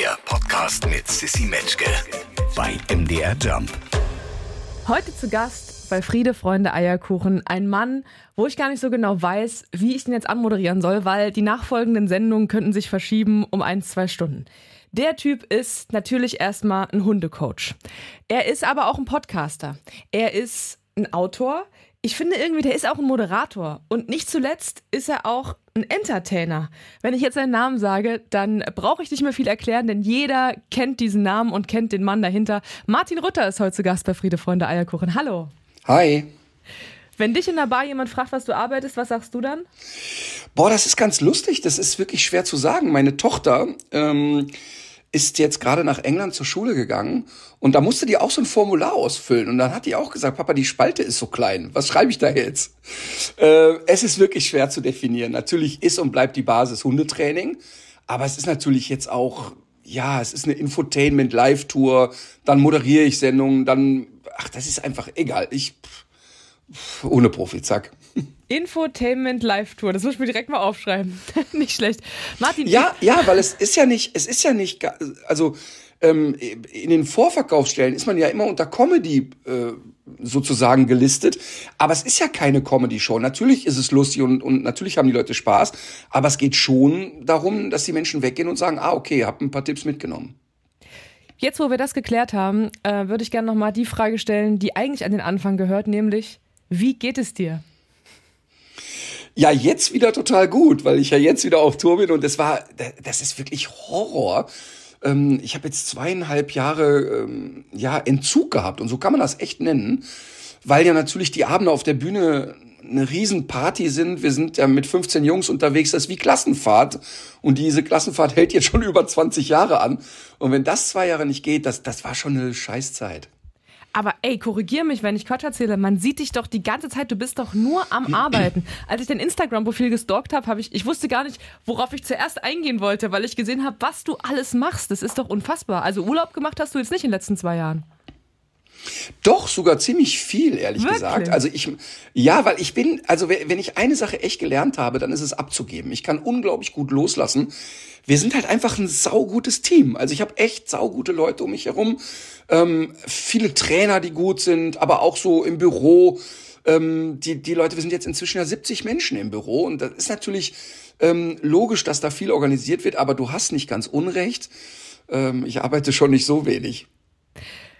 Der Podcast mit Sissy Metzke bei MDR Jump. Heute zu Gast bei Friede, Freunde, Eierkuchen ein Mann, wo ich gar nicht so genau weiß, wie ich den jetzt anmoderieren soll, weil die nachfolgenden Sendungen könnten sich verschieben um ein, zwei Stunden. Der Typ ist natürlich erstmal ein Hundecoach. Er ist aber auch ein Podcaster. Er ist ein Autor. Ich finde irgendwie, der ist auch ein Moderator. Und nicht zuletzt ist er auch ein Entertainer. Wenn ich jetzt seinen Namen sage, dann brauche ich nicht mehr viel erklären, denn jeder kennt diesen Namen und kennt den Mann dahinter. Martin Rütter ist heute zu Gast bei Friede, Freunde, Eierkuchen. Hallo. Hi. Wenn dich in der Bar jemand fragt, was du arbeitest, was sagst du dann? Boah, das ist ganz lustig. Das ist wirklich schwer zu sagen. Meine Tochter ähm, ist jetzt gerade nach England zur Schule gegangen und da musste die auch so ein Formular ausfüllen. Und dann hat die auch gesagt, Papa, die Spalte ist so klein. Was schreibe ich da jetzt? Äh, es ist wirklich schwer zu definieren. Natürlich ist und bleibt die Basis Hundetraining, aber es ist natürlich jetzt auch, ja, es ist eine Infotainment-Live-Tour, dann moderiere ich Sendungen, dann, ach, das ist einfach egal. Ich, pff, ohne Profi, zack. Infotainment Live Tour, das muss ich mir direkt mal aufschreiben. nicht schlecht. Martin. Ja, ja, weil es ist ja nicht, es ist ja nicht, also ähm, in den Vorverkaufsstellen ist man ja immer unter Comedy äh, sozusagen gelistet, aber es ist ja keine Comedy-Show. Natürlich ist es lustig und, und natürlich haben die Leute Spaß, aber es geht schon darum, dass die Menschen weggehen und sagen, ah, okay, hab ein paar Tipps mitgenommen. Jetzt, wo wir das geklärt haben, äh, würde ich gerne nochmal die Frage stellen, die eigentlich an den Anfang gehört, nämlich, wie geht es dir? Ja, jetzt wieder total gut, weil ich ja jetzt wieder auf Tour bin und das war, das ist wirklich Horror. Ähm, ich habe jetzt zweieinhalb Jahre ähm, ja Entzug gehabt und so kann man das echt nennen, weil ja natürlich die Abende auf der Bühne eine Riesenparty sind. Wir sind ja mit 15 Jungs unterwegs, das ist wie Klassenfahrt. Und diese Klassenfahrt hält jetzt schon über 20 Jahre an. Und wenn das zwei Jahre nicht geht, das, das war schon eine Scheißzeit. Aber ey, korrigier mich, wenn ich Quatsch erzähle. Man sieht dich doch die ganze Zeit, du bist doch nur am Arbeiten. Als ich dein Instagram-Profil gestalkt habe, habe ich, ich wusste gar nicht, worauf ich zuerst eingehen wollte, weil ich gesehen habe, was du alles machst. Das ist doch unfassbar. Also Urlaub gemacht hast du jetzt nicht in den letzten zwei Jahren. Doch, sogar ziemlich viel, ehrlich Wirklich? gesagt. Also ich, ja, weil ich bin, also wenn ich eine Sache echt gelernt habe, dann ist es abzugeben. Ich kann unglaublich gut loslassen. Wir sind halt einfach ein saugutes Team. Also ich habe echt saugute Leute um mich herum. Ähm, viele Trainer, die gut sind, aber auch so im Büro. Ähm, die, die Leute, wir sind jetzt inzwischen ja 70 Menschen im Büro und das ist natürlich ähm, logisch, dass da viel organisiert wird, aber du hast nicht ganz Unrecht. Ähm, ich arbeite schon nicht so wenig.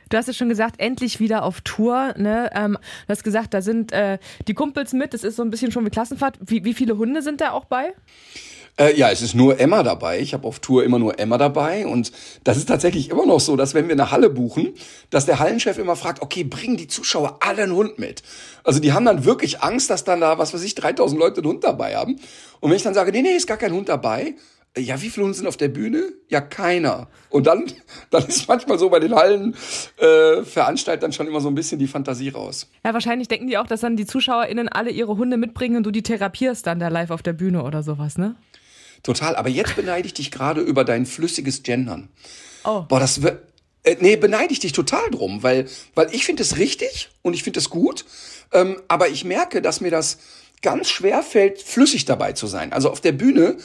Du hast es schon gesagt, endlich wieder auf Tour. Ne? Ähm, du hast gesagt, da sind äh, die Kumpels mit. Das ist so ein bisschen schon wie Klassenfahrt. Wie, wie viele Hunde sind da auch bei? Äh, ja, es ist nur Emma dabei. Ich habe auf Tour immer nur Emma dabei. Und das ist tatsächlich immer noch so, dass wenn wir eine Halle buchen, dass der Hallenchef immer fragt, okay, bringen die Zuschauer alle einen Hund mit. Also die haben dann wirklich Angst, dass dann da, was weiß ich, 3000 Leute einen Hund dabei haben. Und wenn ich dann sage, nee, nee, ist gar kein Hund dabei, ja, wie viele Hunde sind auf der Bühne? Ja, keiner. Und dann, dann ist manchmal so bei den Hallen äh, schon immer so ein bisschen die Fantasie raus. Ja, wahrscheinlich denken die auch, dass dann die ZuschauerInnen alle ihre Hunde mitbringen und du die therapierst dann da live auf der Bühne oder sowas, ne? Total. Aber jetzt beneide ich dich gerade über dein flüssiges Gendern. Oh. Boah, das wird. Äh, nee, beneide ich dich total drum, weil, weil ich finde es richtig und ich finde es gut. Ähm, aber ich merke, dass mir das ganz schwer fällt, flüssig dabei zu sein. Also auf der Bühne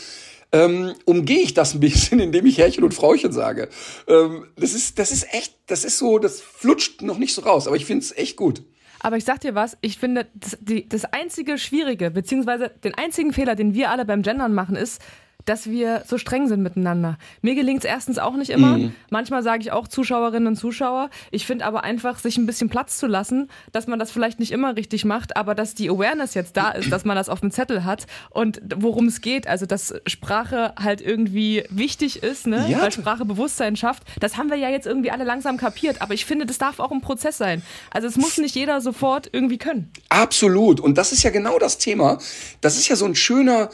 ähm, umgehe ich das ein bisschen, indem ich Herrchen und Frauchen sage. Ähm, das ist, das ist echt, das ist so, das flutscht noch nicht so raus, aber ich finde es echt gut. Aber ich sag dir was, ich finde, das, die, das einzige Schwierige, beziehungsweise den einzigen Fehler, den wir alle beim Gendern machen, ist, dass wir so streng sind miteinander. Mir gelingt es erstens auch nicht immer. Mhm. Manchmal sage ich auch Zuschauerinnen und Zuschauer. Ich finde aber einfach, sich ein bisschen Platz zu lassen, dass man das vielleicht nicht immer richtig macht, aber dass die Awareness jetzt da ist, dass man das auf dem Zettel hat und worum es geht. Also, dass Sprache halt irgendwie wichtig ist, ne? Ja. weil Sprache Bewusstsein schafft. Das haben wir ja jetzt irgendwie alle langsam kapiert. Aber ich finde, das darf auch ein Prozess sein. Also, es muss nicht jeder sofort irgendwie können. Absolut. Und das ist ja genau das Thema. Das ist ja so ein schöner,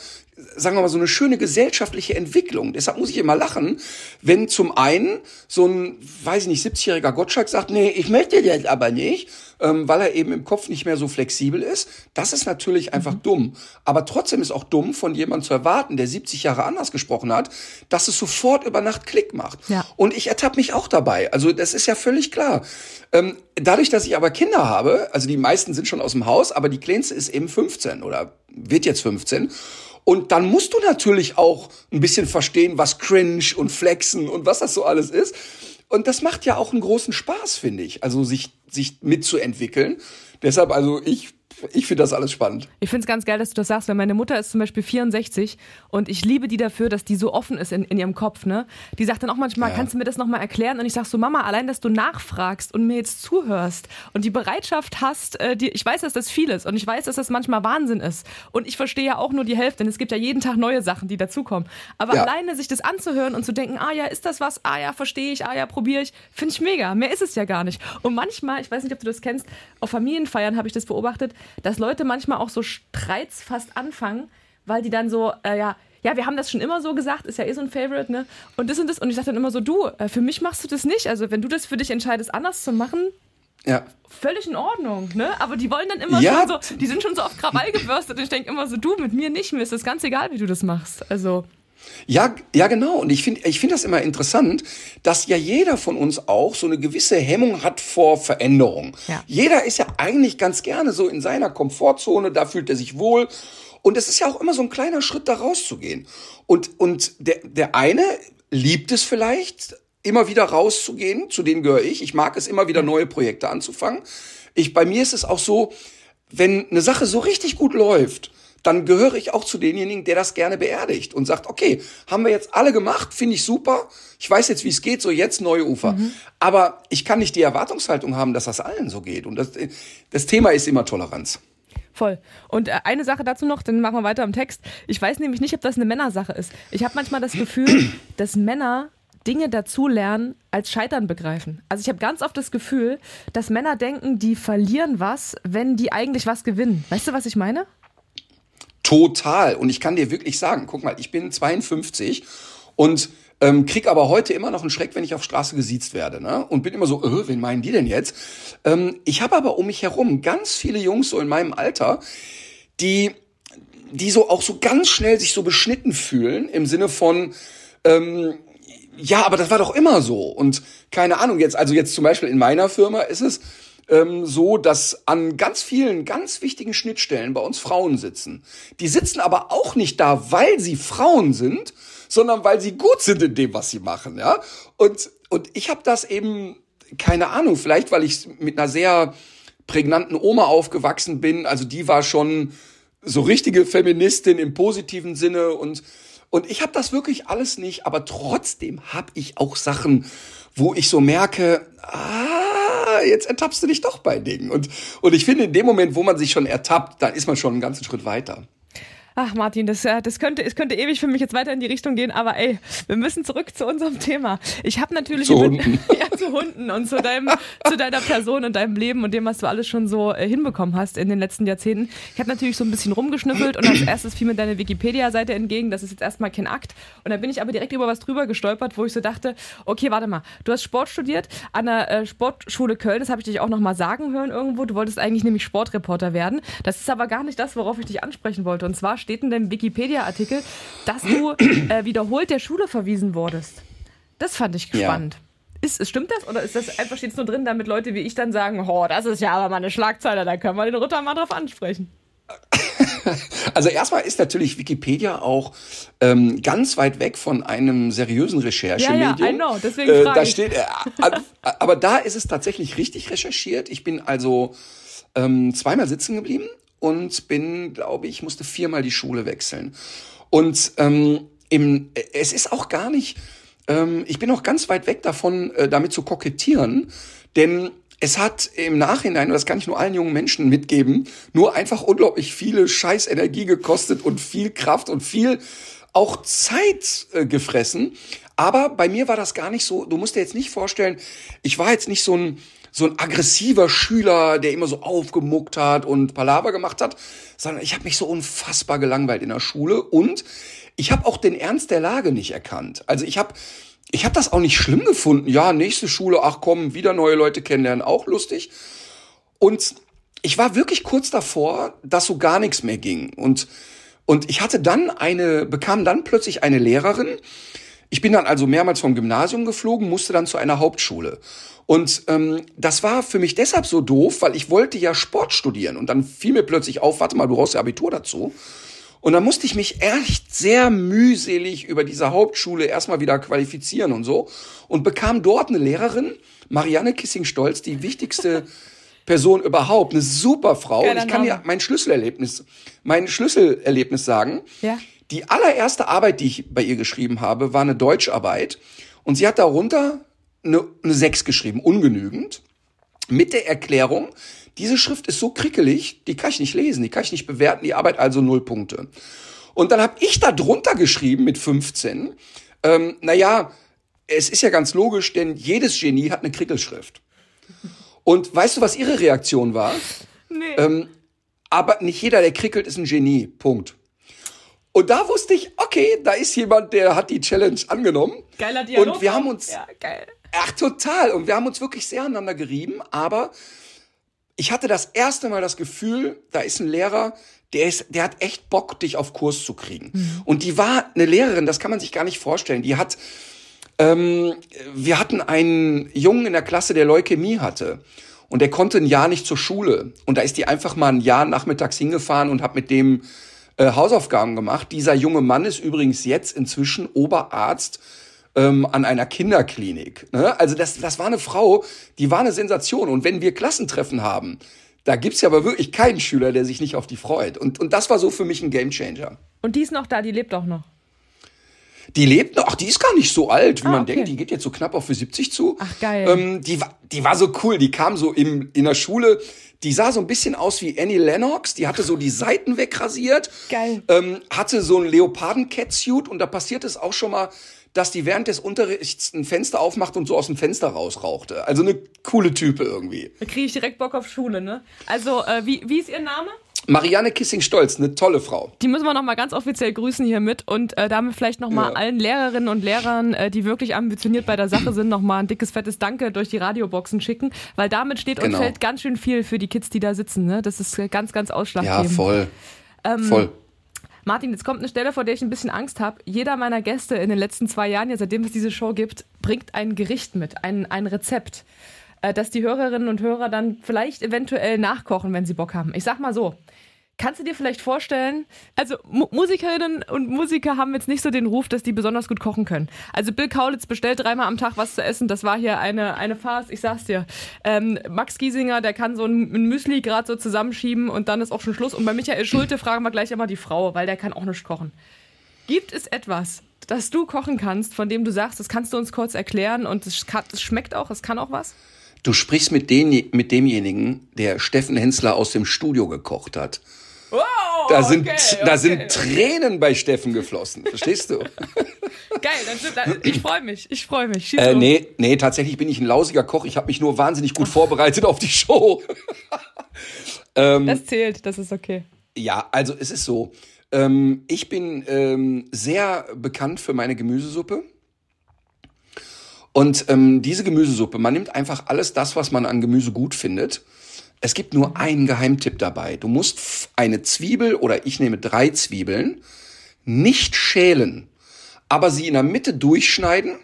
sagen wir mal, so eine schöne gesellschaftliche Entwicklung. Deshalb muss ich immer lachen, wenn zum einen so ein, weiß ich nicht, 70-jähriger Gottschalk sagt, nee, ich möchte das aber nicht, ähm, weil er eben im Kopf nicht mehr so flexibel ist. Das ist natürlich einfach dumm. Aber trotzdem ist auch dumm, von jemandem zu erwarten, der 70 Jahre anders gesprochen hat, dass es sofort über Nacht Klick macht. Ja. Und ich ertappe mich auch dabei. Also das ist ja völlig klar. Ähm, dadurch, dass ich aber Kinder habe, also die meisten sind schon aus dem Haus, aber die kleinste ist eben 15 oder wird jetzt 15. Und dann musst du natürlich auch ein bisschen verstehen, was cringe und flexen und was das so alles ist. Und das macht ja auch einen großen Spaß, finde ich. Also sich, sich mitzuentwickeln. Deshalb, also ich ich finde das alles spannend. Ich finde es ganz geil, dass du das sagst, weil meine Mutter ist zum Beispiel 64 und ich liebe die dafür, dass die so offen ist in, in ihrem Kopf. Ne? Die sagt dann auch manchmal, ja. kannst du mir das nochmal erklären? Und ich sag so, Mama, allein, dass du nachfragst und mir jetzt zuhörst und die Bereitschaft hast, äh, die, ich weiß, dass das viel ist und ich weiß, dass das manchmal Wahnsinn ist. Und ich verstehe ja auch nur die Hälfte, denn es gibt ja jeden Tag neue Sachen, die dazukommen. Aber ja. alleine sich das anzuhören und zu denken, ah ja, ist das was? Ah ja, verstehe ich, ah ja, probiere ich, finde ich mega. Mehr ist es ja gar nicht. Und manchmal, ich weiß nicht, ob du das kennst, auf Familienfeiern habe ich das beobachtet, dass Leute manchmal auch so Streits fast anfangen, weil die dann so, äh, ja, ja, wir haben das schon immer so gesagt, ist ja eh so ein Favorite, ne? Und das und das. Und ich sage dann immer so, du, äh, für mich machst du das nicht. Also wenn du das für dich entscheidest, anders zu machen, ja. völlig in Ordnung, ne? Aber die wollen dann immer ja. schon so, die sind schon so auf Krawall gebürstet und ich denke immer so, du, mit mir nicht, mir ist das ganz egal, wie du das machst. Also. Ja, ja, genau. Und ich finde, ich finde das immer interessant, dass ja jeder von uns auch so eine gewisse Hemmung hat vor Veränderung. Ja. Jeder ist ja eigentlich ganz gerne so in seiner Komfortzone, da fühlt er sich wohl. Und es ist ja auch immer so ein kleiner Schritt, da rauszugehen. Und, und der, der eine liebt es vielleicht, immer wieder rauszugehen, zu denen gehöre ich. Ich mag es immer wieder neue Projekte anzufangen. Ich, bei mir ist es auch so, wenn eine Sache so richtig gut läuft, dann gehöre ich auch zu denjenigen, der das gerne beerdigt und sagt, okay, haben wir jetzt alle gemacht, finde ich super. Ich weiß jetzt, wie es geht, so jetzt neue Ufer. Mhm. Aber ich kann nicht die Erwartungshaltung haben, dass das allen so geht. Und das, das Thema ist immer Toleranz. Voll. Und äh, eine Sache dazu noch, dann machen wir weiter im Text. Ich weiß nämlich nicht, ob das eine Männersache ist. Ich habe manchmal das Gefühl, dass Männer Dinge dazulernen als Scheitern begreifen. Also ich habe ganz oft das Gefühl, dass Männer denken, die verlieren was, wenn die eigentlich was gewinnen. Weißt du, was ich meine? Total. Und ich kann dir wirklich sagen, guck mal, ich bin 52 und ähm, krieg aber heute immer noch einen Schreck, wenn ich auf Straße gesiezt werde, ne? Und bin immer so, äh, wen meinen die denn jetzt? Ähm, ich habe aber um mich herum ganz viele Jungs so in meinem Alter, die die so auch so ganz schnell sich so beschnitten fühlen im Sinne von ähm, ja, aber das war doch immer so und keine Ahnung jetzt, also jetzt zum Beispiel in meiner Firma ist es ähm, so, dass an ganz vielen, ganz wichtigen Schnittstellen bei uns Frauen sitzen. Die sitzen aber auch nicht da, weil sie Frauen sind, sondern weil sie gut sind in dem, was sie machen, ja. Und und ich habe das eben keine Ahnung, vielleicht weil ich mit einer sehr prägnanten Oma aufgewachsen bin. Also die war schon so richtige Feministin im positiven Sinne und und ich habe das wirklich alles nicht, aber trotzdem habe ich auch Sachen, wo ich so merke, ah, jetzt ertappst du dich doch bei Dingen. Und, und ich finde, in dem Moment, wo man sich schon ertappt, dann ist man schon einen ganzen Schritt weiter. Ach Martin, das, äh, das könnte, es könnte ewig für mich jetzt weiter in die Richtung gehen, aber ey, wir müssen zurück zu unserem Thema. Ich habe natürlich zu Hunden. ja zu Hunden und zu deinem, zu deiner Person und deinem Leben und dem, was du alles schon so äh, hinbekommen hast in den letzten Jahrzehnten. Ich habe natürlich so ein bisschen rumgeschnüffelt und als erstes fiel mir deine Wikipedia-Seite entgegen. Das ist jetzt erstmal kein Akt. Und da bin ich aber direkt über was drüber gestolpert, wo ich so dachte, okay, warte mal, du hast Sport studiert an der äh, Sportschule Köln. Das habe ich dich auch noch mal sagen hören irgendwo. Du wolltest eigentlich nämlich Sportreporter werden. Das ist aber gar nicht das, worauf ich dich ansprechen wollte. Und zwar steht in deinem Wikipedia-Artikel, dass du äh, wiederholt der Schule verwiesen wurdest. Das fand ich spannend. Ja. Ist, stimmt das oder ist das einfach steht nur drin, damit Leute wie ich dann sagen, oh, das ist ja aber mal eine Schlagzeile, da können wir den Ritter mal drauf ansprechen. Also erstmal ist natürlich Wikipedia auch ähm, ganz weit weg von einem seriösen Recherchemedium. Ja, ja, I know, deswegen äh, da steht, äh, aber da ist es tatsächlich richtig recherchiert. Ich bin also ähm, zweimal sitzen geblieben und bin, glaube ich, musste viermal die Schule wechseln. Und ähm, im, es ist auch gar nicht, ähm, ich bin auch ganz weit weg davon, äh, damit zu kokettieren, denn es hat im Nachhinein, und das kann ich nur allen jungen Menschen mitgeben, nur einfach unglaublich viele scheiß Energie gekostet und viel Kraft und viel auch Zeit äh, gefressen. Aber bei mir war das gar nicht so, du musst dir jetzt nicht vorstellen, ich war jetzt nicht so ein, so ein aggressiver Schüler, der immer so aufgemuckt hat und Palaver gemacht hat, sondern ich habe mich so unfassbar gelangweilt in der Schule und ich habe auch den Ernst der Lage nicht erkannt. Also ich habe ich hab das auch nicht schlimm gefunden. Ja, nächste Schule, ach komm, wieder neue Leute kennenlernen, auch lustig. Und ich war wirklich kurz davor, dass so gar nichts mehr ging. Und, und ich hatte dann eine, bekam dann plötzlich eine Lehrerin. Ich bin dann also mehrmals vom Gymnasium geflogen, musste dann zu einer Hauptschule. Und ähm, das war für mich deshalb so doof, weil ich wollte ja Sport studieren. Und dann fiel mir plötzlich auf, warte mal, du brauchst ja Abitur dazu. Und dann musste ich mich echt sehr mühselig über diese Hauptschule erstmal wieder qualifizieren und so. Und bekam dort eine Lehrerin, Marianne Kissing-Stolz, die wichtigste Person überhaupt, eine super Frau. Geiler und ich kann Name. dir mein Schlüsselerlebnis, mein Schlüsselerlebnis sagen. Ja. Die allererste Arbeit, die ich bei ihr geschrieben habe, war eine Deutscharbeit. Und sie hat darunter eine, eine 6 geschrieben, ungenügend. Mit der Erklärung, diese Schrift ist so krickelig, die kann ich nicht lesen, die kann ich nicht bewerten, die Arbeit also null Punkte. Und dann habe ich da drunter geschrieben mit 15, ähm, naja, es ist ja ganz logisch, denn jedes Genie hat eine Krickelschrift. Und weißt du, was ihre Reaktion war? Nee. Ähm, aber nicht jeder, der krickelt, ist ein Genie. Punkt. Und da wusste ich, okay, da ist jemand, der hat die Challenge angenommen. Geiler Dialog. Und wir haben uns, Ja, geil. ach total, und wir haben uns wirklich sehr aneinander gerieben, aber ich hatte das erste Mal das Gefühl, da ist ein Lehrer, der ist, der hat echt Bock, dich auf Kurs zu kriegen. Und die war eine Lehrerin, das kann man sich gar nicht vorstellen. Die hat, ähm, wir hatten einen Jungen in der Klasse, der Leukämie hatte. Und der konnte ein Jahr nicht zur Schule. Und da ist die einfach mal ein Jahr nachmittags hingefahren und hat mit dem äh, Hausaufgaben gemacht. Dieser junge Mann ist übrigens jetzt inzwischen Oberarzt ähm, an einer Kinderklinik. Ne? Also das, das war eine Frau, die war eine Sensation. Und wenn wir Klassentreffen haben, da gibt's ja aber wirklich keinen Schüler, der sich nicht auf die freut. Und, und das war so für mich ein Gamechanger. Und die ist noch da, die lebt auch noch. Die lebt noch, ach, die ist gar nicht so alt, wie Ah, man okay. denkt. Die geht jetzt so knapp auf für 70 zu. Ach, geil. Ähm, die, war, die war so cool, die kam so im, in der Schule, die sah so ein bisschen aus wie Annie Lennox, die hatte so die Seiten wegrasiert. Geil. Ähm, hatte so ein Leoparden-Catsuit und da passiert es auch schon mal, dass die während des Unterrichts ein Fenster aufmacht und so aus dem Fenster rausrauchte. Also eine coole Type irgendwie. Da kriege ich direkt Bock auf Schule, ne? Also, äh, wie, wie ist ihr Name? Marianne Kissing-Stolz, eine tolle Frau. Die müssen wir noch mal ganz offiziell grüßen hier mit und äh, damit vielleicht noch mal Ja. allen Lehrerinnen und Lehrern, äh, die wirklich ambitioniert bei der Sache sind, noch mal ein dickes fettes Danke durch die Radioboxen schicken, weil damit steht und Genau. fällt ganz schön viel für die Kids, die da sitzen. Ne? Das ist äh, ganz, ganz Ja, ausschlaggebend. voll. Ähm, voll. Martin, jetzt kommt eine Stelle, vor der ich ein bisschen Angst habe. Jeder meiner Gäste in den letzten zwei Jahren, ja, seitdem es diese Show gibt, bringt ein Gericht mit, ein, ein Rezept, äh, das die Hörerinnen und Hörer dann vielleicht eventuell nachkochen, wenn sie Bock haben. Ich sag mal so. Kannst du dir vielleicht vorstellen, also Mu Musikerinnen und Musiker haben jetzt nicht so den Ruf, dass die besonders gut kochen können. Also Bill Kaulitz bestellt dreimal am Tag was zu essen, das war hier eine, eine Farce, ich sag's dir. Ähm, Max Giesinger, der kann so ein, ein Müsli gerade so zusammenschieben und dann ist auch schon Schluss. Und bei Michael Schulte fragen wir gleich immer die Frau, weil der kann auch nicht kochen. Gibt es etwas, das du kochen kannst, von dem du sagst, das kannst du uns kurz erklären und es kann- es schmeckt auch, es kann auch was? Du sprichst mit, den, mit demjenigen, der Steffen Hensler aus dem Studio gekocht hat. Wow, Da sind, okay, da okay. sind Tränen bei Steffen geflossen. Verstehst du? Geil, dann, dann, ich freue mich, ich freue mich. Schieß äh, nee, nee, tatsächlich bin ich ein lausiger Koch. Ich habe mich nur wahnsinnig gut vorbereitet auf die Show. Das zählt, das ist okay. Ja, also es ist so. Ähm, ich bin ähm, sehr bekannt für meine Gemüsesuppe. Und ähm, diese Gemüsesuppe, man nimmt einfach alles das, was man an Gemüse gut findet. Es gibt nur einen Geheimtipp dabei. Du musst eine Zwiebel oder ich nehme drei Zwiebeln nicht schälen, aber sie in der Mitte durchschneiden,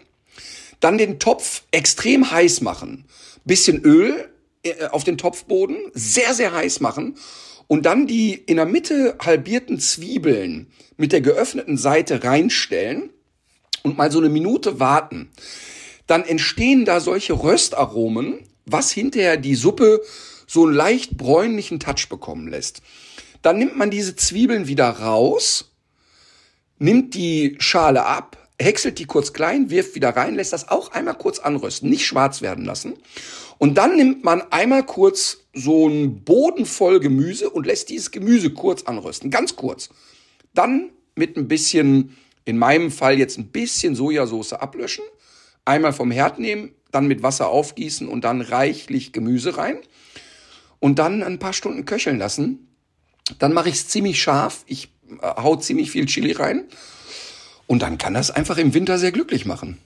dann den Topf extrem heiß machen, bisschen Öl äh, auf den Topfboden, sehr, sehr heiß machen und dann die in der Mitte halbierten Zwiebeln mit der geöffneten Seite reinstellen und mal so eine Minute warten. Dann entstehen da solche Röstaromen, was hinterher die Suppe so leicht bräunlichen Touch bekommen lässt. Dann nimmt man diese Zwiebeln wieder raus, nimmt die Schale ab, häckselt die kurz klein, wirft wieder rein, lässt das auch einmal kurz anrösten, nicht schwarz werden lassen. Und dann nimmt man einmal kurz so einen Boden voll Gemüse und lässt dieses Gemüse kurz anrösten, ganz kurz. Dann mit ein bisschen, in meinem Fall jetzt ein bisschen Sojasauce ablöschen, einmal vom Herd nehmen, dann mit Wasser aufgießen und dann reichlich Gemüse rein und dann ein paar Stunden köcheln lassen. Dann mache ich es ziemlich scharf. Ich äh, hau ziemlich viel Chili rein. Und dann kann das einfach im Winter sehr glücklich machen.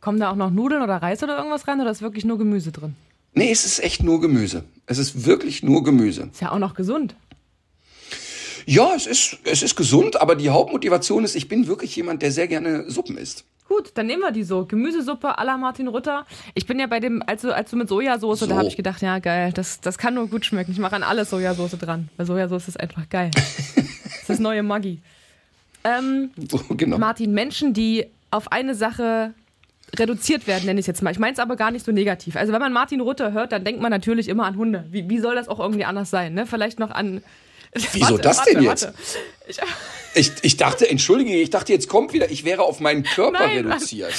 Kommen da auch noch Nudeln oder Reis oder irgendwas rein oder ist wirklich nur Gemüse drin? Nee, es ist echt nur Gemüse. Es ist wirklich nur Gemüse. Ist ja auch noch gesund. Ja, es ist, es ist gesund, aber die Hauptmotivation ist, ich bin wirklich jemand, der sehr gerne Suppen isst. Gut, dann nehmen wir die so. Gemüsesuppe à la Martin Rütter. Ich bin ja bei dem, als du, als du mit Sojasauce, da So. habe ich gedacht, ja geil, das, das kann nur gut schmecken. Ich mache an alles Sojasauce dran, weil Sojasauce ist einfach geil. das Das neue Maggi. Ähm, genau. Martin, Menschen, die auf eine Sache reduziert werden, nenne ich es jetzt mal. Ich meine es aber gar nicht so negativ. Also wenn man Martin Rutter hört, dann denkt man natürlich immer an Hunde. Wie, wie soll das auch irgendwie anders sein? Ne? Vielleicht noch an. Wieso warte, das warte, denn jetzt? Ich, ich, ich, dachte, entschuldige, ich dachte, jetzt kommt wieder, ich wäre auf meinen Körper Nein, reduziert.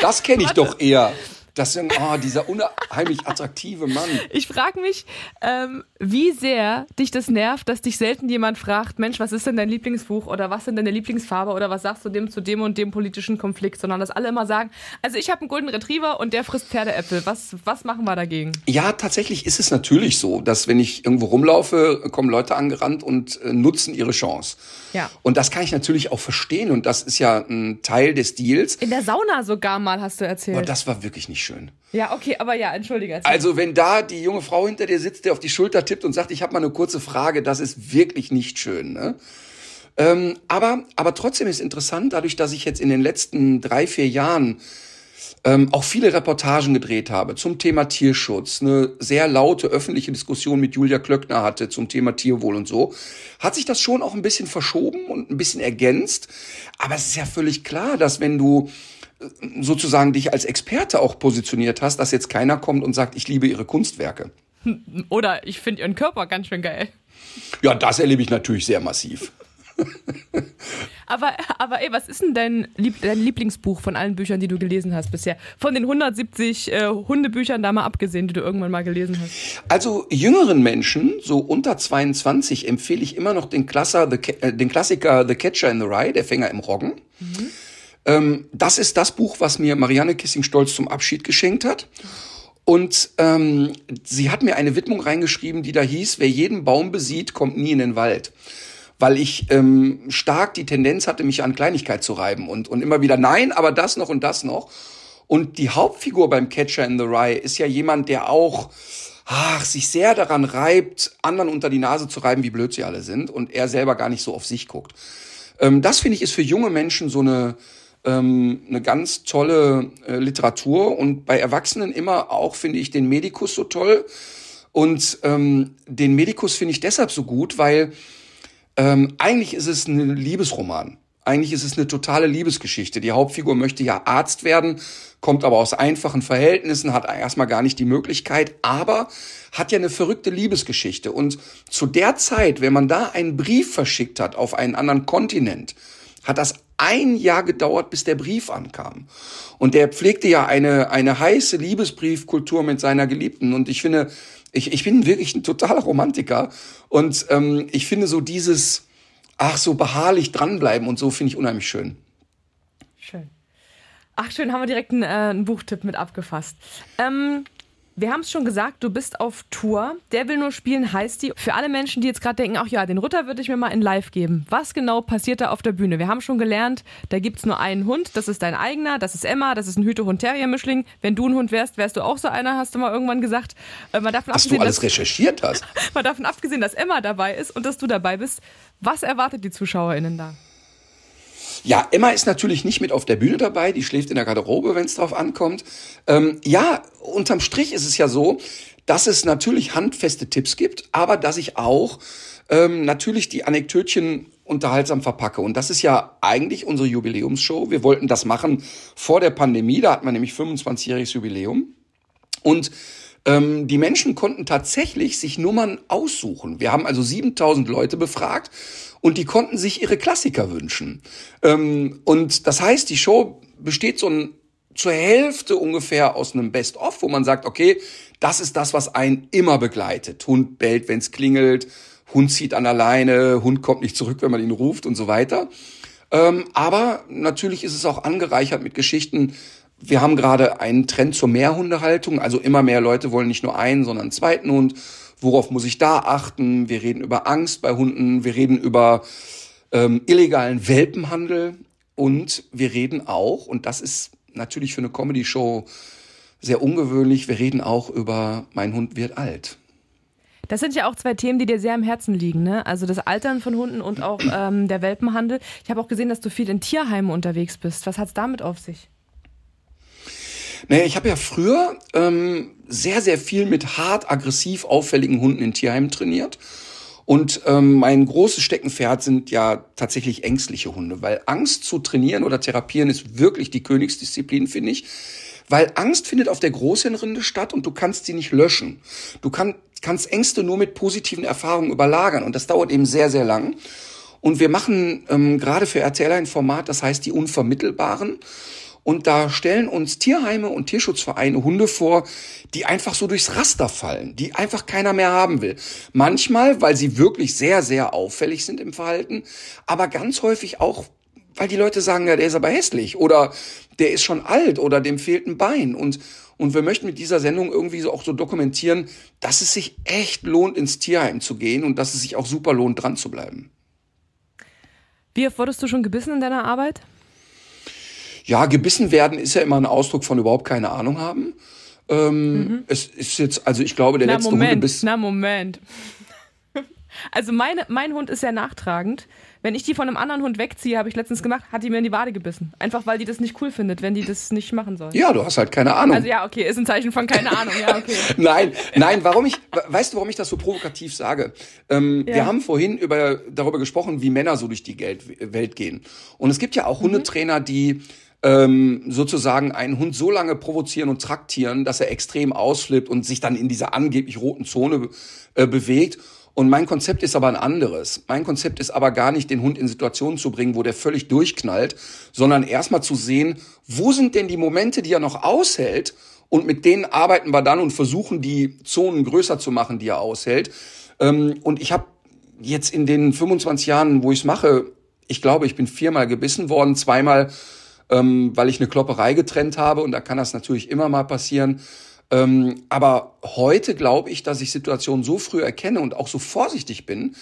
Das kenne ich doch eher. Das sind, oh, dieser unheimlich attraktive Mann. Ich frage mich, ähm, wie sehr dich das nervt, dass dich selten jemand fragt, Mensch, was ist denn dein Lieblingsbuch oder was sind deine Lieblingsfarbe oder was sagst du dem zu dem und dem politischen Konflikt, sondern dass alle immer sagen, also ich habe einen Golden Retriever und der frisst Pferdeäpfel. Was, was machen wir dagegen? Ja, tatsächlich ist es natürlich so, dass wenn ich irgendwo rumlaufe, kommen Leute angerannt und äh, nutzen ihre Chance. Ja. Und das kann ich natürlich auch verstehen und das ist ja ein Teil des Deals. In der Sauna sogar mal, hast du erzählt. Aber das war wirklich nicht schön. Ja, okay, aber ja, entschuldige. Also wenn da die junge Frau hinter dir sitzt, der auf die Schulter tippt und sagt, ich habe mal eine kurze Frage, das ist wirklich nicht schön. Ne? Ähm, aber, aber trotzdem ist interessant, dadurch, dass ich jetzt in den letzten drei, vier Jahren ähm, auch viele Reportagen gedreht habe zum Thema Tierschutz, eine sehr laute öffentliche Diskussion mit Julia Klöckner hatte zum Thema Tierwohl und so, hat sich das schon auch ein bisschen verschoben und ein bisschen ergänzt. Aber es ist ja völlig klar, dass wenn du sozusagen dich als Experte auch positioniert hast, dass jetzt keiner kommt und sagt, ich liebe ihre Kunstwerke. Oder ich finde ihren Körper ganz schön geil. Ja, das erlebe ich natürlich sehr massiv. aber, aber ey, was ist denn dein, Lieb dein, Lieblingsbuch von allen Büchern, die du gelesen hast bisher? Von den 170 äh, Hundebüchern da mal abgesehen, die du irgendwann mal gelesen hast. Also jüngeren Menschen, so unter 22, empfehle ich immer noch den, Klasser, the, äh, den Klassiker The Catcher in the Rye, der Fänger im Roggen. Mhm. Ähm, das ist das Buch, was mir Marianne Kissing-Stolz zum Abschied geschenkt hat. Und ähm, sie hat mir eine Widmung reingeschrieben, die da hieß, wer jeden Baum besieht, kommt nie in den Wald weil ich ähm, stark die Tendenz hatte, mich an Kleinigkeit zu reiben und, und immer wieder nein, aber das noch und das noch. Und die Hauptfigur beim Catcher in the Rye ist ja jemand, der auch ach, sich sehr daran reibt, anderen unter die Nase zu reiben, wie blöd sie alle sind und er selber gar nicht so auf sich guckt. Ähm, das finde ich ist für junge Menschen so eine ähm, eine ganz tolle äh, Literatur und bei Erwachsenen immer auch finde ich den Medikus so toll und ähm, den Medikus finde ich deshalb so gut, weil ähm, eigentlich ist es ein Liebesroman. Eigentlich ist es eine totale Liebesgeschichte. Die Hauptfigur möchte ja Arzt werden, kommt aber aus einfachen Verhältnissen, hat erstmal gar nicht die Möglichkeit, aber hat ja eine verrückte Liebesgeschichte. Und zu der Zeit, wenn man da einen Brief verschickt hat auf einen anderen Kontinent, hat das ein Jahr gedauert, bis der Brief ankam. Und der pflegte ja eine, eine heiße Liebesbriefkultur mit seiner Geliebten. Und ich finde, ich, ich bin wirklich ein totaler Romantiker und ähm, ich finde so dieses, ach, so beharrlich dranbleiben und so finde ich unheimlich schön. Schön. Ach, schön, haben wir direkt einen, äh, einen Buchtipp mit abgefasst. Ähm, wir haben es schon gesagt, du bist auf Tour. Der will nur spielen, heißt die. Für alle Menschen, die jetzt gerade denken, ach ja, den Rutter würde ich mir mal in Live geben. Was genau passiert da auf der Bühne? Wir haben schon gelernt, da gibt es nur einen Hund, das ist dein eigener, das ist Emma, das ist ein Hüte-Hund-Terrier-Mischling. Wenn du ein Hund wärst, wärst du auch so einer, hast du mal irgendwann gesagt. Äh, man davon Hast du alles dass, recherchiert hast? mal davon abgesehen, dass Emma dabei ist und dass du dabei bist. Was erwartet die ZuschauerInnen da? Ja, Emma ist natürlich nicht mit auf der Bühne dabei, die schläft in der Garderobe, wenn es drauf ankommt. Ähm, ja, unterm Strich ist es ja so, dass es natürlich handfeste Tipps gibt, aber dass ich auch ähm, natürlich die Anekdötchen unterhaltsam verpacke. Und das ist ja eigentlich unsere Jubiläumsshow. Wir wollten das machen vor der Pandemie, da hat man nämlich 25-jähriges Jubiläum. Und ähm, die Menschen konnten tatsächlich sich Nummern aussuchen. Wir haben also 7000 Leute befragt und die konnten sich ihre Klassiker wünschen. Ähm, und das heißt, die Show besteht so ein, zur Hälfte ungefähr aus einem Best-of, wo man sagt, okay, das ist das, was einen immer begleitet. Hund bellt, wenn's klingelt, Hund zieht an der Leine, Hund kommt nicht zurück, wenn man ihn ruft und so weiter. Ähm, aber natürlich ist es auch angereichert mit Geschichten. Wir haben gerade einen Trend zur Mehrhundehaltung, also immer mehr Leute wollen nicht nur einen, sondern einen zweiten Hund worauf muss ich da achten? Wir reden über Angst bei Hunden, wir reden über ähm, illegalen Welpenhandel und wir reden auch, und das ist natürlich für eine Comedy-Show sehr ungewöhnlich, wir reden auch über Mein Hund wird alt. Das sind ja auch zwei Themen, die dir sehr am Herzen liegen, ne? Also das Altern von Hunden und auch ähm, der Welpenhandel. Ich habe auch gesehen, dass du viel in Tierheimen unterwegs bist. Was hat's damit auf sich? Naja, ich habe ja früher ähm, sehr, sehr viel mit hart aggressiv auffälligen Hunden in Tierheimen trainiert. Und ähm, mein großes Steckenpferd sind ja tatsächlich ängstliche Hunde, weil Angst zu trainieren oder therapieren ist wirklich die Königsdisziplin, finde ich. Weil Angst findet auf der Großhirnrinde statt und du kannst sie nicht löschen. Du kann, kannst Ängste nur mit positiven Erfahrungen überlagern und das dauert eben sehr, sehr lang. Und wir machen ähm, gerade für RTL ein Format, das heißt die Unvermittelbaren. Und da stellen uns Tierheime und Tierschutzvereine Hunde vor, die einfach so durchs Raster fallen, die einfach keiner mehr haben will. Manchmal, weil sie wirklich sehr, sehr auffällig sind im Verhalten, aber ganz häufig auch, weil die Leute sagen, ja, der ist aber hässlich oder der ist schon alt oder dem fehlt ein Bein. Und, und wir möchten mit dieser Sendung irgendwie so auch so dokumentieren, dass es sich echt lohnt, ins Tierheim zu gehen und dass es sich auch super lohnt, dran zu bleiben. Wie oft wurdest du schon gebissen in deiner Arbeit? Ja, gebissen werden ist ja immer ein Ausdruck von überhaupt keine Ahnung haben. Ähm, mhm. Es ist jetzt, also ich glaube, der na, letzte Moment, Hundebiss. Na, Moment. Also meine, mein Hund ist sehr nachtragend. Wenn ich die von einem anderen Hund wegziehe, habe ich letztens gemacht, hat die mir in die Wade gebissen. Einfach weil die das nicht cool findet, wenn die das nicht machen soll. Ja, du hast halt keine Ahnung. Also ja, okay, ist ein Zeichen von keine Ahnung. Ja, okay. nein, nein, warum ich, weißt du, warum ich das so provokativ sage? Ähm, ja. Wir haben vorhin über, darüber gesprochen, wie Männer so durch die Welt gehen. Und es gibt ja auch mhm. Hundetrainer, die ähm, sozusagen einen Hund so lange provozieren und traktieren, dass er extrem ausflippt und sich dann in dieser angeblich roten Zone äh, bewegt. Und mein Konzept ist aber ein anderes. Mein Konzept ist aber gar nicht, den Hund in Situationen zu bringen, wo der völlig durchknallt, sondern erstmal zu sehen, wo sind denn die Momente, die er noch aushält und mit denen arbeiten wir dann und versuchen, die Zonen größer zu machen, die er aushält. Ähm, und ich habe jetzt in den 25 Jahren, wo ich es mache, ich glaube, ich bin viermal gebissen worden, zweimal, ähm, weil ich eine Klopperei getrennt habe und da kann das natürlich immer mal passieren. Ähm, aber heute glaube ich, dass ich Situationen so früh erkenne und auch so vorsichtig bin,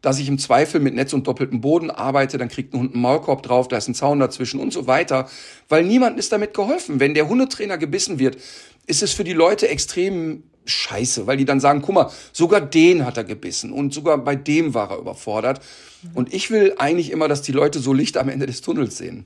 dass ich im Zweifel mit Netz und doppeltem Boden arbeite, dann kriegt ein Hund einen Maulkorb drauf, da ist ein Zaun dazwischen und so weiter, weil niemandem ist damit geholfen. Wenn der Hundetrainer gebissen wird, ist es für die Leute extrem scheiße, weil die dann sagen, guck mal, sogar den hat er gebissen und sogar bei dem war er überfordert. Und ich will eigentlich immer, dass die Leute so Licht am Ende des Tunnels sehen.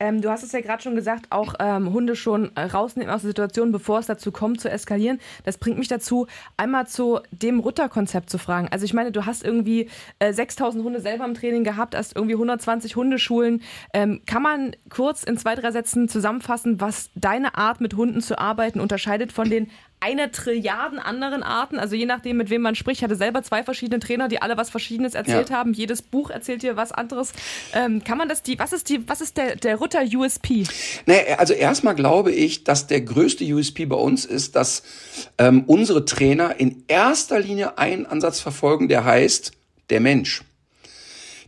Ähm, du hast es ja gerade schon gesagt, auch ähm, Hunde schon äh, rausnehmen aus der Situation, bevor es dazu kommt, zu eskalieren. Das bringt mich dazu, einmal zu dem Rutterkonzept zu fragen. Also ich meine, du hast irgendwie äh, 6000 Hunde selber im Training gehabt, hast irgendwie 120 Hundeschulen. Ähm, kann man kurz in zwei, drei Sätzen zusammenfassen, was deine Art mit Hunden zu arbeiten unterscheidet von den einer Trilliarden anderen Arten. Also je nachdem, mit wem man spricht. Ich hatte selber zwei verschiedene Trainer, die alle was Verschiedenes erzählt ja. haben. Jedes Buch erzählt dir was anderes. Ähm, kann man das, die, was ist die, was ist der, der Rutter USP? Nee, also erstmal glaube ich, dass der größte USP bei uns ist, dass ähm, unsere Trainer in erster Linie einen Ansatz verfolgen, der heißt, der Mensch.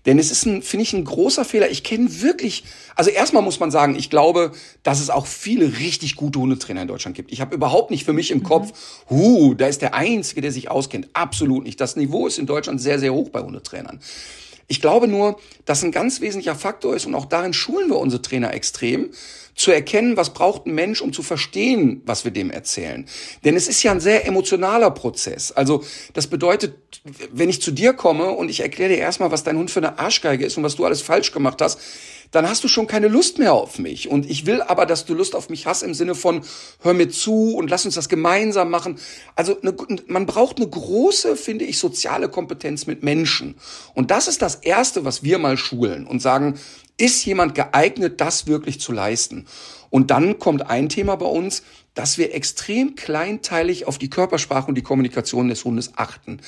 Denn es ist ein, finde ich, ein großer Fehler. Ich kenne wirklich, also erstmal muss man sagen, ich glaube, dass es auch viele richtig gute Hundetrainer in Deutschland gibt. Ich habe überhaupt nicht für mich im mhm. Kopf, hu, da ist der Einzige, der sich auskennt. Absolut nicht. Das Niveau ist in Deutschland sehr, sehr hoch bei Hundetrainern. Ich glaube nur, dass ein ganz wesentlicher Faktor ist und auch darin schulen wir unsere Trainer extrem, zu erkennen, was braucht ein Mensch, um zu verstehen, was wir dem erzählen. Denn es ist ja ein sehr emotionaler Prozess. Also das bedeutet, wenn ich zu dir komme und ich erkläre dir erstmal, was dein Hund für eine Arschgeige ist und was du alles falsch gemacht hast, dann hast du schon keine Lust mehr auf mich. Und ich will aber, dass du Lust auf mich hast im Sinne von, hör mir zu und lass uns das gemeinsam machen. Also eine, man braucht eine große, finde ich, soziale Kompetenz mit Menschen. Und das ist das Erste, was wir mal schulen und sagen, ist jemand geeignet, das wirklich zu leisten? Und dann kommt ein Thema bei uns, dass wir extrem kleinteilig auf die Körpersprache und die Kommunikation des Hundes achten.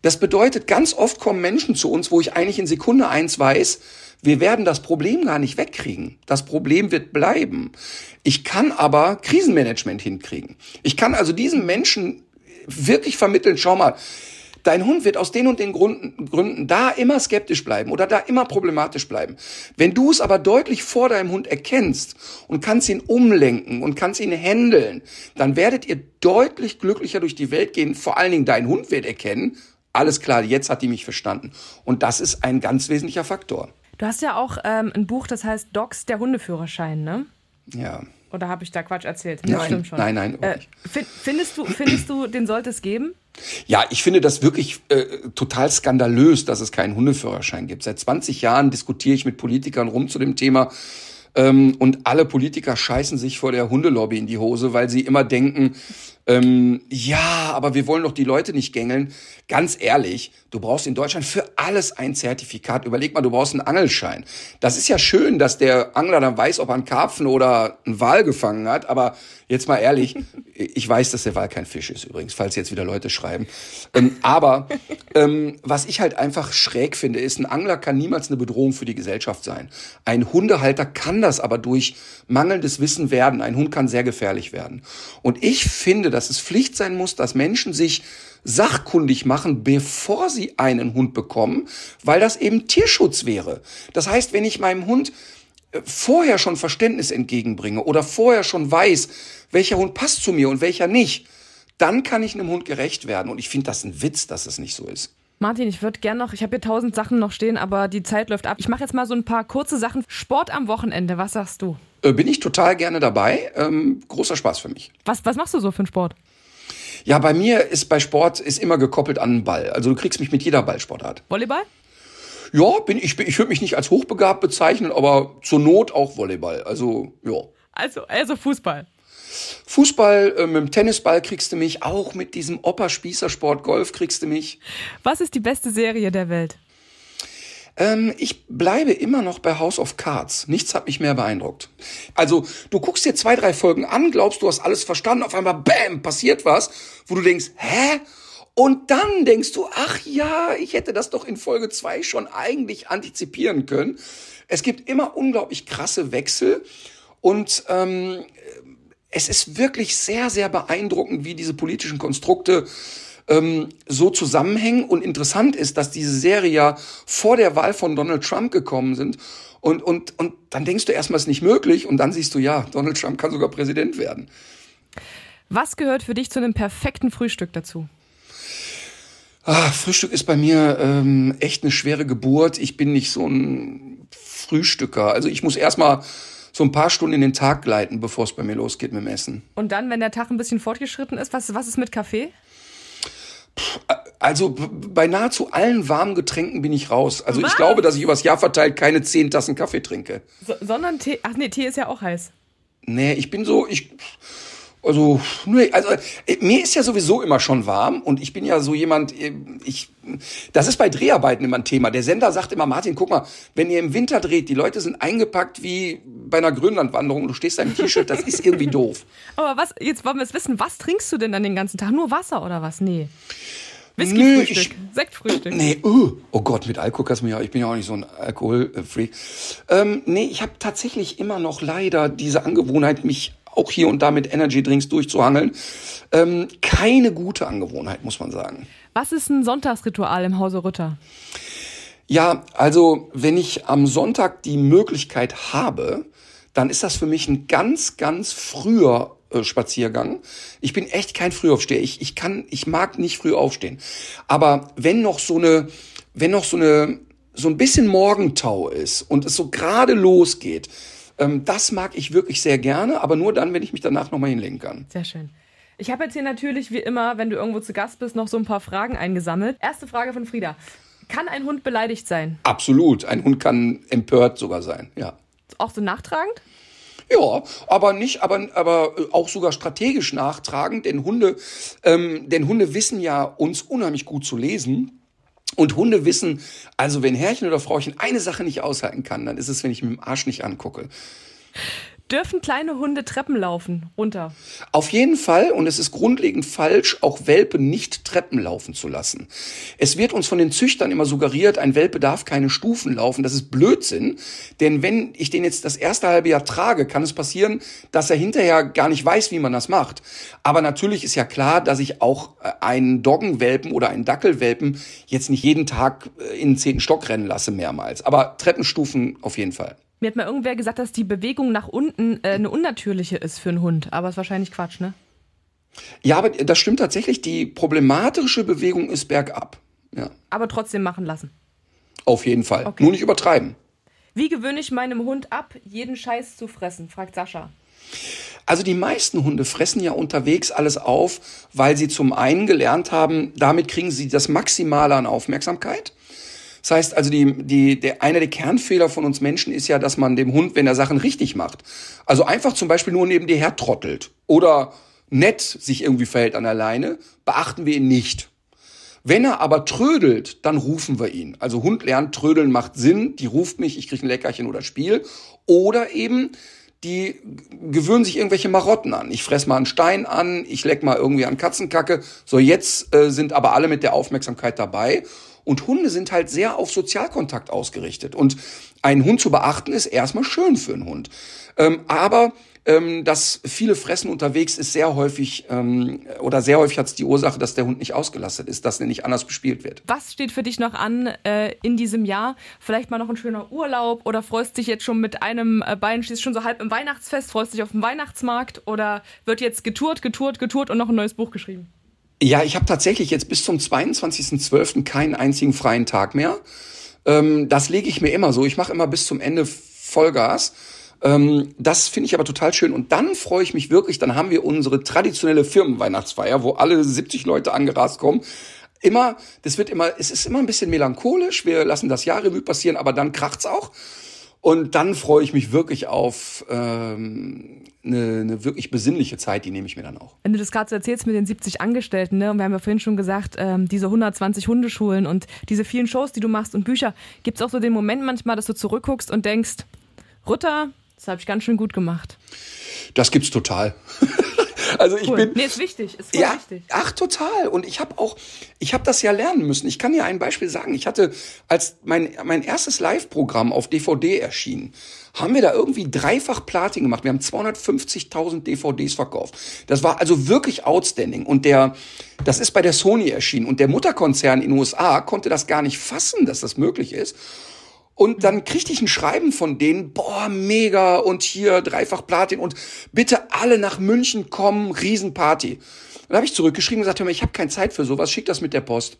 Das bedeutet, ganz oft kommen Menschen zu uns, wo ich eigentlich in Sekunde eins weiß, wir werden das Problem gar nicht wegkriegen. Das Problem wird bleiben. Ich kann aber Krisenmanagement hinkriegen. Ich kann also diesen Menschen wirklich vermitteln, schau mal, Dein Hund wird aus den und den Gründen, Gründen da immer skeptisch bleiben oder da immer problematisch bleiben. Wenn du es aber deutlich vor deinem Hund erkennst und kannst ihn umlenken und kannst ihn handeln, dann werdet ihr deutlich glücklicher durch die Welt gehen. Vor allen Dingen dein Hund wird erkennen, alles klar, jetzt hat die mich verstanden. Und das ist ein ganz wesentlicher Faktor. Du hast ja auch ähm, ein Buch, das heißt Docs, der Hundeführerschein, ne? Ja. Oder habe ich da Quatsch erzählt? Das nein, stimmt schon. Nein, nein. Äh, findest, du, findest du, den sollte es geben? Ja, ich finde das wirklich äh, total skandalös, dass es keinen Hundeführerschein gibt. Seit 20 Jahren diskutiere ich mit Politikern rum zu dem Thema. Ähm, und alle Politiker scheißen sich vor der Hundelobby in die Hose, weil sie immer denken, ähm, ja, aber wir wollen doch die Leute nicht gängeln. Ganz ehrlich, du brauchst in Deutschland für alles ein Zertifikat. Überleg mal, du brauchst einen Angelschein. Das ist ja schön, dass der Angler dann weiß, ob er einen Karpfen oder einen Wal gefangen hat. Aber jetzt mal ehrlich, ich weiß, dass der Wal kein Fisch ist übrigens, falls jetzt wieder Leute schreiben. Ähm, aber ähm, was ich halt einfach schräg finde, ist, ein Angler kann niemals eine Bedrohung für die Gesellschaft sein. Ein Hundehalter kann das aber durch mangelndes Wissen werden. Ein Hund kann sehr gefährlich werden. Und ich finde, dass es Pflicht sein muss, dass Menschen sich sachkundig machen, bevor sie einen Hund bekommen, weil das eben Tierschutz wäre. Das heißt, wenn ich meinem Hund vorher schon Verständnis entgegenbringe oder vorher schon weiß, welcher Hund passt zu mir und welcher nicht, dann kann ich einem Hund gerecht werden. Und ich finde das ein Witz, dass es nicht so ist. Martin, ich würde gerne noch, ich habe hier tausend Sachen noch stehen, aber die Zeit läuft ab. Ich mache jetzt mal so ein paar kurze Sachen. Sport am Wochenende, was sagst du? Äh, bin ich total gerne dabei. Ähm, großer Spaß für mich. Was, was machst du so für einen Sport? Ja, bei mir ist bei Sport ist immer gekoppelt an einen Ball. Also du kriegst mich mit jeder Ballsportart. Volleyball? Ja, bin ich, ich würde mich nicht als hochbegabt bezeichnen, aber zur Not auch Volleyball. Also, ja. Also, also Fußball. Fußball, äh, mit dem Tennisball kriegst du mich, auch mit diesem Opa-Spießersport Golf kriegst du mich. Was ist die beste Serie der Welt? Ähm, ich bleibe immer noch bei House of Cards. Nichts hat mich mehr beeindruckt. Also, du guckst dir zwei, drei Folgen an, glaubst, du hast alles verstanden, auf einmal, bam, passiert was, wo du denkst, hä? Und dann denkst du, ach ja, ich hätte das doch in Folge zwei schon eigentlich antizipieren können. Es gibt immer unglaublich krasse Wechsel und ähm, es ist wirklich sehr, sehr beeindruckend, wie diese politischen Konstrukte ähm, so zusammenhängen. Und interessant ist, dass diese Serie ja vor der Wahl von Donald Trump gekommen sind. Und, und, und dann denkst du erstmal, es ist nicht möglich. Und dann siehst du, ja, Donald Trump kann sogar Präsident werden. Was gehört für dich zu einem perfekten Frühstück dazu? Ah, Frühstück ist bei mir ähm, echt eine schwere Geburt. Ich bin nicht so ein Frühstücker. Also ich muss erstmal so ein paar Stunden in den Tag gleiten, bevor es bei mir losgeht mit dem Essen. Und dann, wenn der Tag ein bisschen fortgeschritten ist, was, was ist mit Kaffee? Also bei nahezu allen warmen Getränken bin ich raus. Also was? ich glaube, dass ich übers Jahr verteilt keine zehn Tassen Kaffee trinke. So, sondern Tee. Ach nee, Tee ist ja auch heiß. Nee, ich bin so, ich. Also, nee, also äh, mir ist ja sowieso immer schon warm und ich bin ja so jemand, äh, ich, das ist bei Dreharbeiten immer ein Thema. Der Sender sagt immer, Martin, guck mal, wenn ihr im Winter dreht, die Leute sind eingepackt wie bei einer Grönlandwanderung und du stehst da im T-Shirt, das ist irgendwie doof. Aber was, jetzt wollen wir es wissen, was trinkst du denn dann den ganzen Tag? Nur Wasser oder was? Nee. Whisky-Frühstück, Sektfrühstück. Nee, uh, oh Gott, mit Alkohol kannst du mir ja, ich bin ja auch nicht so ein Alkoholfreak. Ähm, nee, ich habe tatsächlich immer noch leider diese Angewohnheit, mich auch hier und da mit Energy Drinks durchzuhangeln. Ähm, keine gute Angewohnheit, muss man sagen. Was ist ein Sonntagsritual im Hause Rütter? Ja, also wenn ich am Sonntag die Möglichkeit habe, dann ist das für mich ein ganz, ganz früher äh, Spaziergang. Ich bin echt kein Frühaufsteher. Ich, ich kann, ich mag nicht früh aufstehen. Aber wenn noch so eine, wenn noch so eine, so ein bisschen Morgentau ist und es so gerade losgeht, ähm, das mag ich wirklich sehr gerne, aber nur dann, wenn ich mich danach nochmal hinlegen kann. Sehr schön. Ich habe jetzt hier natürlich, wie immer, wenn du irgendwo zu Gast bist, noch so ein paar Fragen eingesammelt. Erste Frage von Frieda. Kann ein Hund beleidigt sein? Absolut. Ein Hund kann empört sogar sein, ja. Auch so nachtragend? Ja, aber nicht, aber, aber auch sogar strategisch nachtragen, denn Hunde, ähm, denn Hunde wissen ja, uns unheimlich gut zu lesen. Und Hunde wissen, also wenn Herrchen oder Frauchen eine Sache nicht aushalten kann, dann ist es, wenn ich mit dem Arsch nicht angucke. Dürfen kleine Hunde Treppen laufen, runter? Auf jeden Fall, und es ist grundlegend falsch, auch Welpe nicht Treppen laufen zu lassen. Es wird uns von den Züchtern immer suggeriert, ein Welpe darf keine Stufen laufen. Das ist Blödsinn, denn wenn ich den jetzt das erste halbe Jahr trage, kann es passieren, dass er hinterher gar nicht weiß, wie man das macht. Aber natürlich ist ja klar, dass ich auch äh, einen Doggenwelpen oder einen Dackelwelpen jetzt nicht jeden Tag äh, in den zehnten Stock rennen lasse mehrmals. Aber Treppenstufen auf jeden Fall. Mir hat mal irgendwer gesagt, dass die Bewegung nach unten äh, eine unnatürliche ist für einen Hund. Aber ist wahrscheinlich Quatsch, ne? Ja, aber das stimmt tatsächlich. Die problematische Bewegung ist bergab. Ja. Aber trotzdem machen lassen. Auf jeden Fall. Okay. Nur nicht übertreiben. Wie gewöhne ich meinem Hund ab, jeden Scheiß zu fressen? fragt Sascha. Also die meisten Hunde fressen ja unterwegs alles auf, weil sie zum einen gelernt haben, damit kriegen sie das Maximale an Aufmerksamkeit. Das heißt also, die, die, der, einer der Kernfehler von uns Menschen ist ja, dass man dem Hund, wenn er Sachen richtig macht, also einfach zum Beispiel nur neben dir hertrottelt oder nett sich irgendwie verhält an der Leine, beachten wir ihn nicht. Wenn er aber trödelt, dann rufen wir ihn. Also Hund lernt, trödeln macht Sinn, die ruft mich, ich kriege ein Leckerchen oder Spiel. Oder eben, die gewöhnen sich irgendwelche Marotten an. Ich fress mal einen Stein an, ich leck mal irgendwie an Katzenkacke. So, jetzt äh, sind aber alle mit der Aufmerksamkeit dabei. Und Hunde sind halt sehr auf Sozialkontakt ausgerichtet. Und einen Hund zu beachten ist erstmal schön für einen Hund. Ähm, aber ähm, das viele Fressen unterwegs ist sehr häufig ähm, oder sehr häufig hat es die Ursache, dass der Hund nicht ausgelastet ist, dass er nicht anders bespielt wird. Was steht für dich noch an äh, in diesem Jahr? Vielleicht mal noch ein schöner Urlaub oder freust dich jetzt schon mit einem äh, Bein, stehst schon so halb im Weihnachtsfest, freust dich auf den Weihnachtsmarkt oder wird jetzt getourt, getourt, getourt und noch ein neues Buch geschrieben? Ja, ich habe tatsächlich jetzt bis zum 22.12. keinen einzigen freien Tag mehr. Ähm, das lege ich mir immer so. Ich mache immer bis zum Ende Vollgas. Ähm, das finde ich aber total schön. Und dann freue ich mich wirklich, dann haben wir unsere traditionelle Firmenweihnachtsfeier, wo alle 70 Leute angerast kommen. Immer, das wird immer, es ist immer ein bisschen melancholisch. Wir lassen das Jahrrevue passieren, aber dann kracht's auch. Und dann freue ich mich wirklich auf ähm, eine, eine wirklich besinnliche Zeit, die nehme ich mir dann auch. Wenn du das gerade so erzählst mit den 70 Angestellten, ne? und wir haben ja vorhin schon gesagt, ähm, diese 120 Hundeschulen und diese vielen Shows, die du machst und Bücher, gibt es auch so den Moment manchmal, dass du zurückguckst und denkst, Rutter, das habe ich ganz schön gut gemacht. Das gibt's total. also ich cool. bin. Nee, ist wichtig, ist ja, wichtig. Ach, total. Und ich habe auch, ich habe das ja lernen müssen. Ich kann dir ein Beispiel sagen. Ich hatte, als mein, mein erstes Live-Programm auf DVD erschien, haben wir da irgendwie dreifach Platin gemacht. Wir haben 250.000 DVDs verkauft. Das war also wirklich outstanding. Und der, das ist bei der Sony erschienen. Und der Mutterkonzern in den USA konnte das gar nicht fassen, dass das möglich ist. Und dann kriegte ich ein Schreiben von denen, boah, mega und hier dreifach Platin und bitte alle nach München kommen, Riesenparty. Dann habe ich zurückgeschrieben und gesagt, hör mal, ich habe keine Zeit für sowas, schick das mit der Post.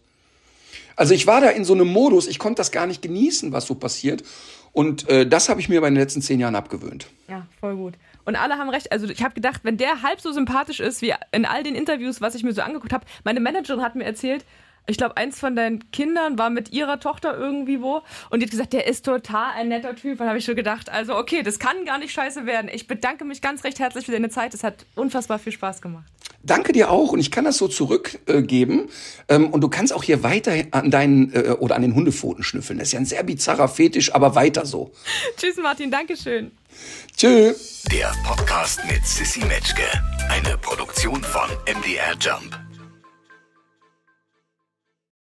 Also ich war da in so einem Modus, ich konnte das gar nicht genießen, was so passiert. Und äh, das habe ich mir bei den letzten zehn Jahren abgewöhnt. Ja, voll gut. Und alle haben recht. Also ich habe gedacht, wenn der halb so sympathisch ist wie in all den Interviews, was ich mir so angeguckt habe, meine Managerin hat mir erzählt, ich glaube, eins von deinen Kindern war mit ihrer Tochter irgendwie wo und die hat gesagt, der ist total ein netter Typ. Und habe ich schon gedacht, also okay, das kann gar nicht scheiße werden. Ich bedanke mich ganz recht herzlich für deine Zeit. Es hat unfassbar viel Spaß gemacht. Danke dir auch und ich kann das so zurückgeben äh, ähm, und du kannst auch hier weiter an deinen äh, oder an den Hundepfoten schnüffeln. Das ist ja ein sehr bizarrer Fetisch, aber weiter so. Tschüss Martin, Dankeschön. Tschüss. Der Podcast mit Sissy Metzke, eine Produktion von MDR Jump.